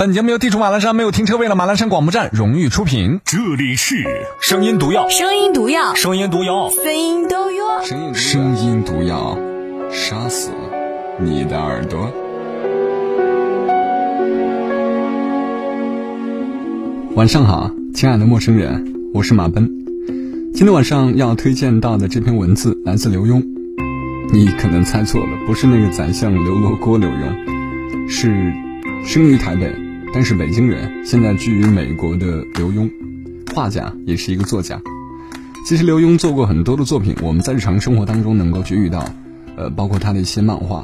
本节目由地处马栏山没有停车位的马栏山广播站荣誉出品。这里是声音毒药，声音毒药，声音毒药，声音毒药，声音毒药，杀死你的耳朵。晚上好，亲爱的陌生人，我是马奔。今天晚上要推荐到的这篇文字来自刘墉。你可能猜错了，不是那个宰相刘罗锅刘墉，是生于台北。但是北京人现在居于美国的刘墉，画家也是一个作家。其实刘墉做过很多的作品，我们在日常生活当中能够去遇到，呃，包括他的一些漫画。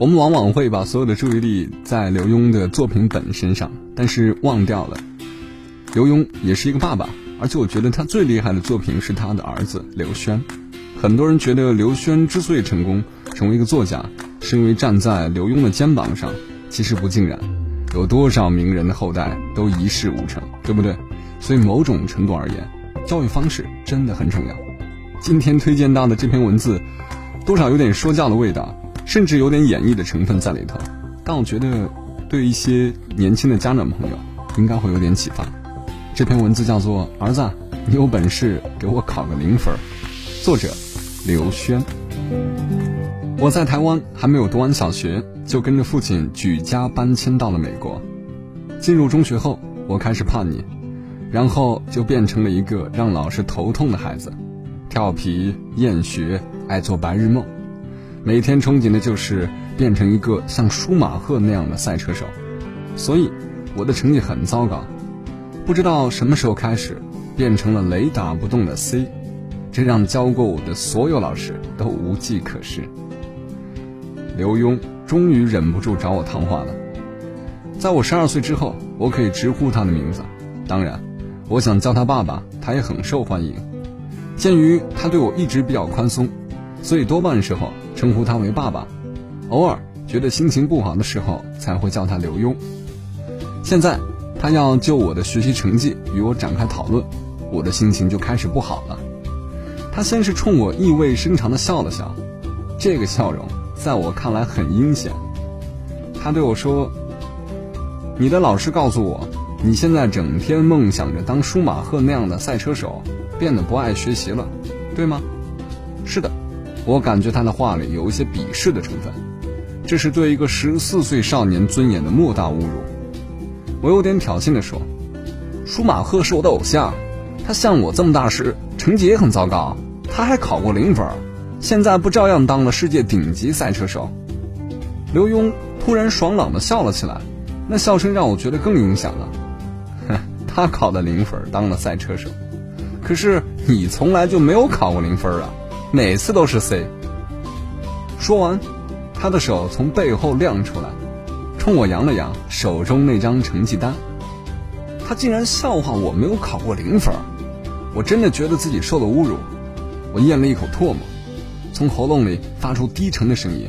我们往往会把所有的注意力在刘墉的作品本身上，但是忘掉了刘墉也是一个爸爸。而且我觉得他最厉害的作品是他的儿子刘轩。很多人觉得刘轩之所以成功成为一个作家，是因为站在刘墉的肩膀上，其实不尽然。有多少名人的后代都一事无成，对不对？所以某种程度而言，教育方式真的很重要。今天推荐到的这篇文字，多少有点说教的味道，甚至有点演绎的成分在里头。但我觉得，对一些年轻的家长朋友，应该会有点启发。这篇文字叫做《儿子，你有本事给我考个零分》，作者刘轩。我在台湾还没有读完小学，就跟着父亲举家搬迁到了美国。进入中学后，我开始叛逆，然后就变成了一个让老师头痛的孩子，调皮、厌学、爱做白日梦，每天憧憬的就是变成一个像舒马赫那样的赛车手。所以，我的成绩很糟糕，不知道什么时候开始变成了雷打不动的 C，这让教过我的所有老师都无计可施。刘墉终于忍不住找我谈话了。在我十二岁之后，我可以直呼他的名字。当然，我想叫他爸爸，他也很受欢迎。鉴于他对我一直比较宽松，所以多半时候称呼他为爸爸。偶尔觉得心情不好的时候，才会叫他刘墉。现在他要就我的学习成绩与我展开讨论，我的心情就开始不好了。他先是冲我意味深长地笑了笑，这个笑容。在我看来很阴险，他对我说：“你的老师告诉我，你现在整天梦想着当舒马赫那样的赛车手，变得不爱学习了，对吗？”是的，我感觉他的话里有一些鄙视的成分，这是对一个十四岁少年尊严的莫大侮辱。我有点挑衅地说：“舒马赫是我的偶像，他像我这么大时成绩也很糟糕，他还考过零分。”现在不照样当了世界顶级赛车手？刘墉突然爽朗的笑了起来，那笑声让我觉得更影响了。哼，他考的零分当了赛车手，可是你从来就没有考过零分啊，每次都是 C。说完，他的手从背后亮出来，冲我扬了扬手中那张成绩单。他竟然笑话我没有考过零分，我真的觉得自己受了侮辱。我咽了一口唾沫。从喉咙里发出低沉的声音。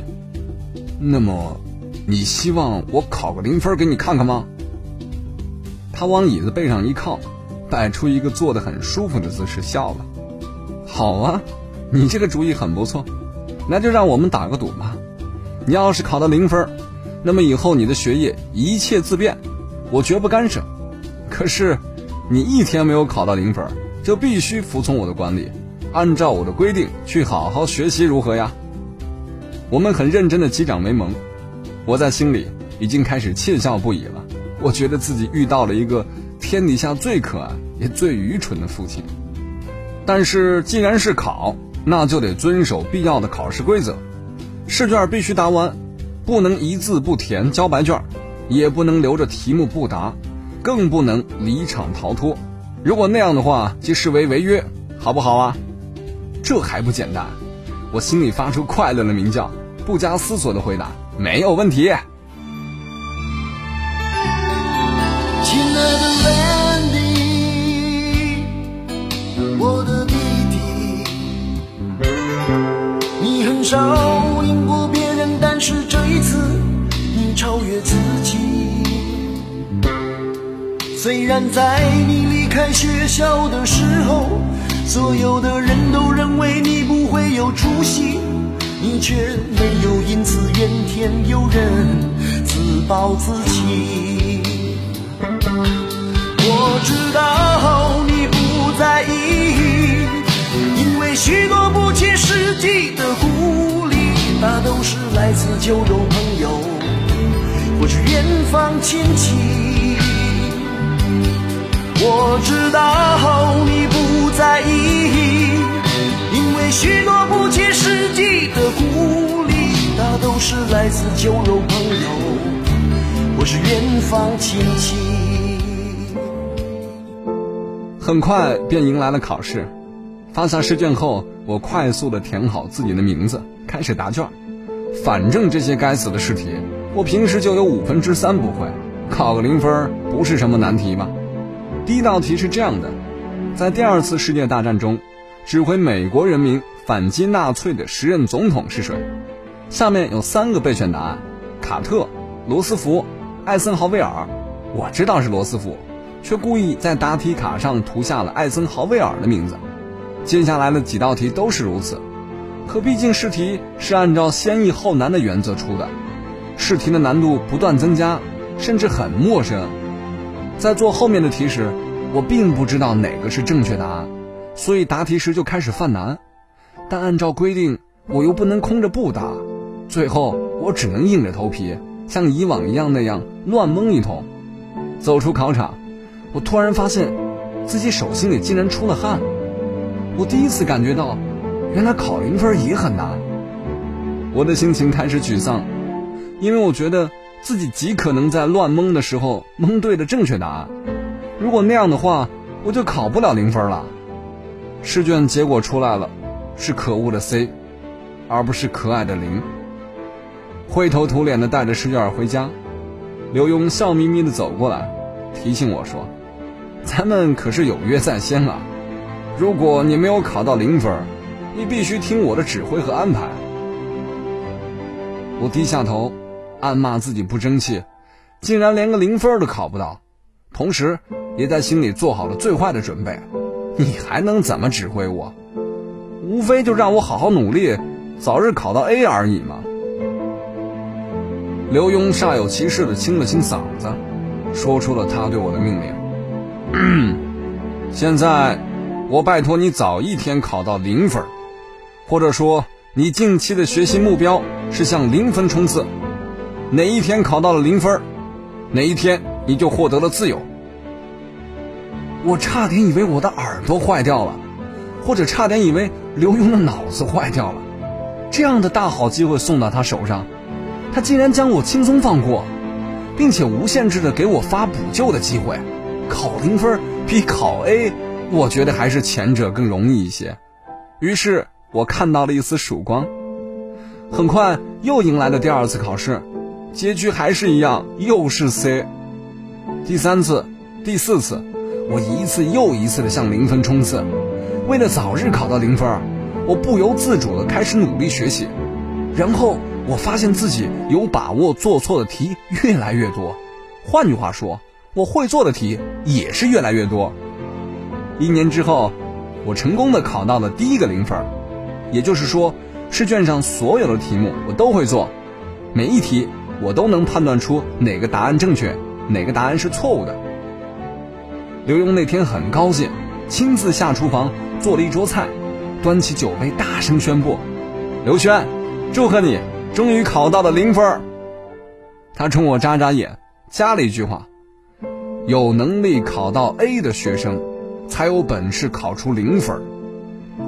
那么，你希望我考个零分给你看看吗？他往椅子背上一靠，摆出一个坐得很舒服的姿势，笑了。好啊，你这个主意很不错。那就让我们打个赌吧。你要是考到零分，那么以后你的学业一切自便，我绝不干涉。可是，你一天没有考到零分，就必须服从我的管理。按照我的规定去好好学习，如何呀？我们很认真的击掌为盟，我在心里已经开始窃笑不已了。我觉得自己遇到了一个天底下最可爱也最愚蠢的父亲。但是既然是考，那就得遵守必要的考试规则。试卷必须答完，不能一字不填交白卷，也不能留着题目不答，更不能离场逃脱。如果那样的话，即视为违约，好不好啊？这还不简单！我心里发出快乐的鸣叫，不加思索的回答：“没有问题。”亲爱的 Landy，我的弟弟，你很少赢过别人，但是这一次你超越自己。虽然在你离开学校的时候。所有的人都认为你不会有出息，你却没有因此怨天尤人，自暴自弃。我知道你不在意，因为许多不切实际的鼓励，那都是来自酒肉朋友。或是远方亲戚，我知道。许多不切实际的鼓励，大都是来自酒肉朋友或是远方亲戚。很快便迎来了考试。发下试卷后，我快速的填好自己的名字，开始答卷。反正这些该死的试题，我平时就有五分之三不会，考个零分不是什么难题吧？第一道题是这样的：在第二次世界大战中，指挥美国人民反击纳粹的时任总统是谁？下面有三个备选答案：卡特、罗斯福、艾森豪威尔。我知道是罗斯福，却故意在答题卡上涂下了艾森豪威尔的名字。接下来的几道题都是如此，可毕竟试题是按照先易后难的原则出的，试题的难度不断增加，甚至很陌生。在做后面的题时，我并不知道哪个是正确答案，所以答题时就开始犯难。但按照规定，我又不能空着不答，最后我只能硬着头皮，像以往一样那样乱蒙一通。走出考场，我突然发现，自己手心里竟然出了汗。我第一次感觉到，原来考零分也很难。我的心情开始沮丧，因为我觉得自己极可能在乱蒙的时候蒙对了正确答案。如果那样的话，我就考不了零分了。试卷结果出来了，是可恶的 C，而不是可爱的零。灰头土脸的带着试卷回家，刘墉笑眯眯的走过来，提醒我说：“咱们可是有约在先啊。”如果你没有考到零分，你必须听我的指挥和安排。我低下头，暗骂自己不争气，竟然连个零分都考不到，同时也在心里做好了最坏的准备。你还能怎么指挥我？无非就让我好好努力，早日考到 A 而已嘛。刘墉煞有其事地清了清嗓子，说出了他对我的命令：“嗯 现在。”我拜托你早一天考到零分，或者说你近期的学习目标是向零分冲刺。哪一天考到了零分，哪一天你就获得了自由。我差点以为我的耳朵坏掉了，或者差点以为刘墉的脑子坏掉了。这样的大好机会送到他手上，他竟然将我轻松放过，并且无限制的给我发补救的机会。考零分比考 A。我觉得还是前者更容易一些，于是我看到了一丝曙光。很快又迎来了第二次考试，结局还是一样，又是 C。第三次、第四次，我一次又一次的向零分冲刺。为了早日考到零分，我不由自主的开始努力学习。然后我发现自己有把握做错的题越来越多，换句话说，我会做的题也是越来越多。一年之后，我成功的考到了第一个零分，也就是说，试卷上所有的题目我都会做，每一题我都能判断出哪个答案正确，哪个答案是错误的。刘墉那天很高兴，亲自下厨房做了一桌菜，端起酒杯大声宣布：“刘轩，祝贺你，终于考到了零分。”他冲我眨眨眼，加了一句话：“有能力考到 A 的学生。”才有本事考出零分，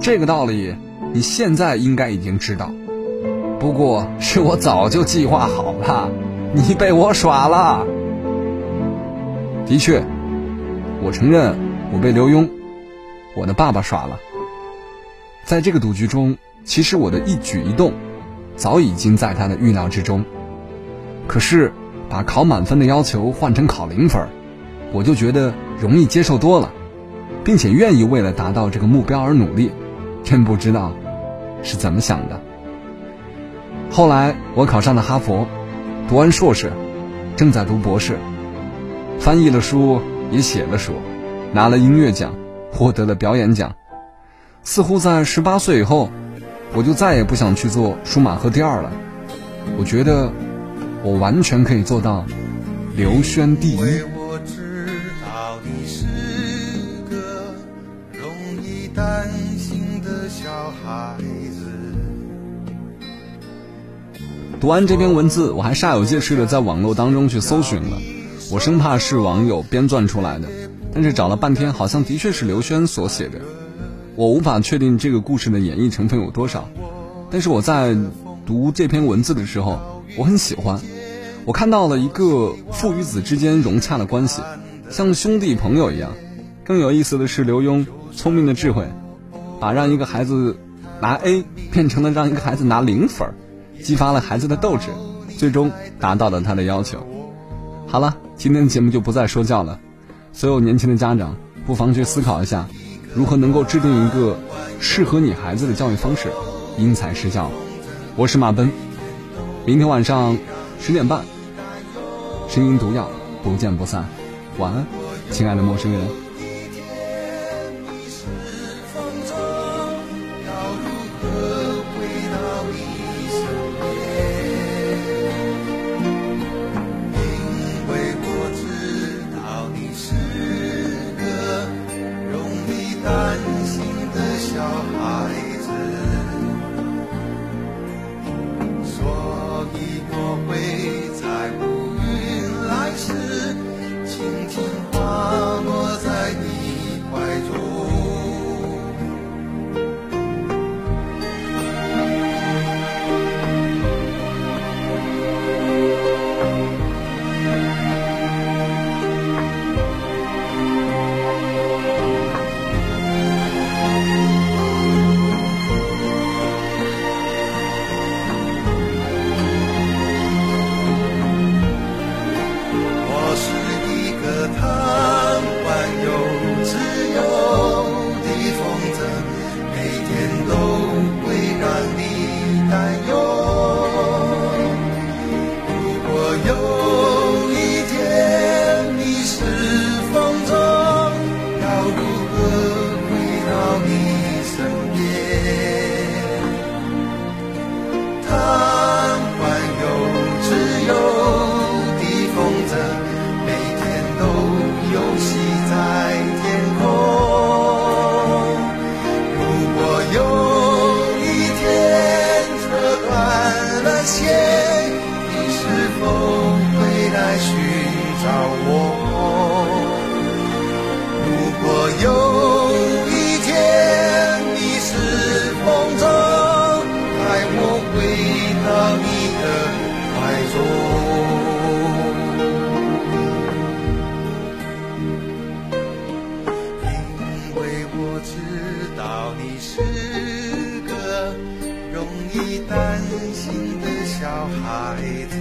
这个道理你现在应该已经知道。不过是我早就计划好了，你被我耍了。的确，我承认我被刘墉，我的爸爸耍了。在这个赌局中，其实我的一举一动，早已经在他的预料之中。可是，把考满分的要求换成考零分，我就觉得容易接受多了。并且愿意为了达到这个目标而努力，真不知道是怎么想的。后来我考上了哈佛，读完硕士，正在读博士，翻译了书，也写了书，拿了音乐奖，获得了表演奖。似乎在十八岁以后，我就再也不想去做舒马赫第二了。我觉得我完全可以做到刘轩第一。担心的小孩。读完这篇文字，我还煞有介事的在网络当中去搜寻了，我生怕是网友编撰出来的，但是找了半天，好像的确是刘轩所写的。我无法确定这个故事的演绎成分有多少，但是我在读这篇文字的时候，我很喜欢。我看到了一个父与子之间融洽的关系，像兄弟朋友一样。更有意思的是，刘墉聪明的智慧，把让一个孩子拿 A 变成了让一个孩子拿零分。激发了孩子的斗志，最终达到了他的要求。好了，今天的节目就不再说教了。所有年轻的家长不妨去思考一下，如何能够制定一个适合你孩子的教育方式，因材施教。我是马奔，明天晚上十点半，声音毒药，不见不散。晚安，亲爱的陌生人。让我如果有一天你是风中带我回到你的怀中？因为我知道你是个容易担心的小孩子。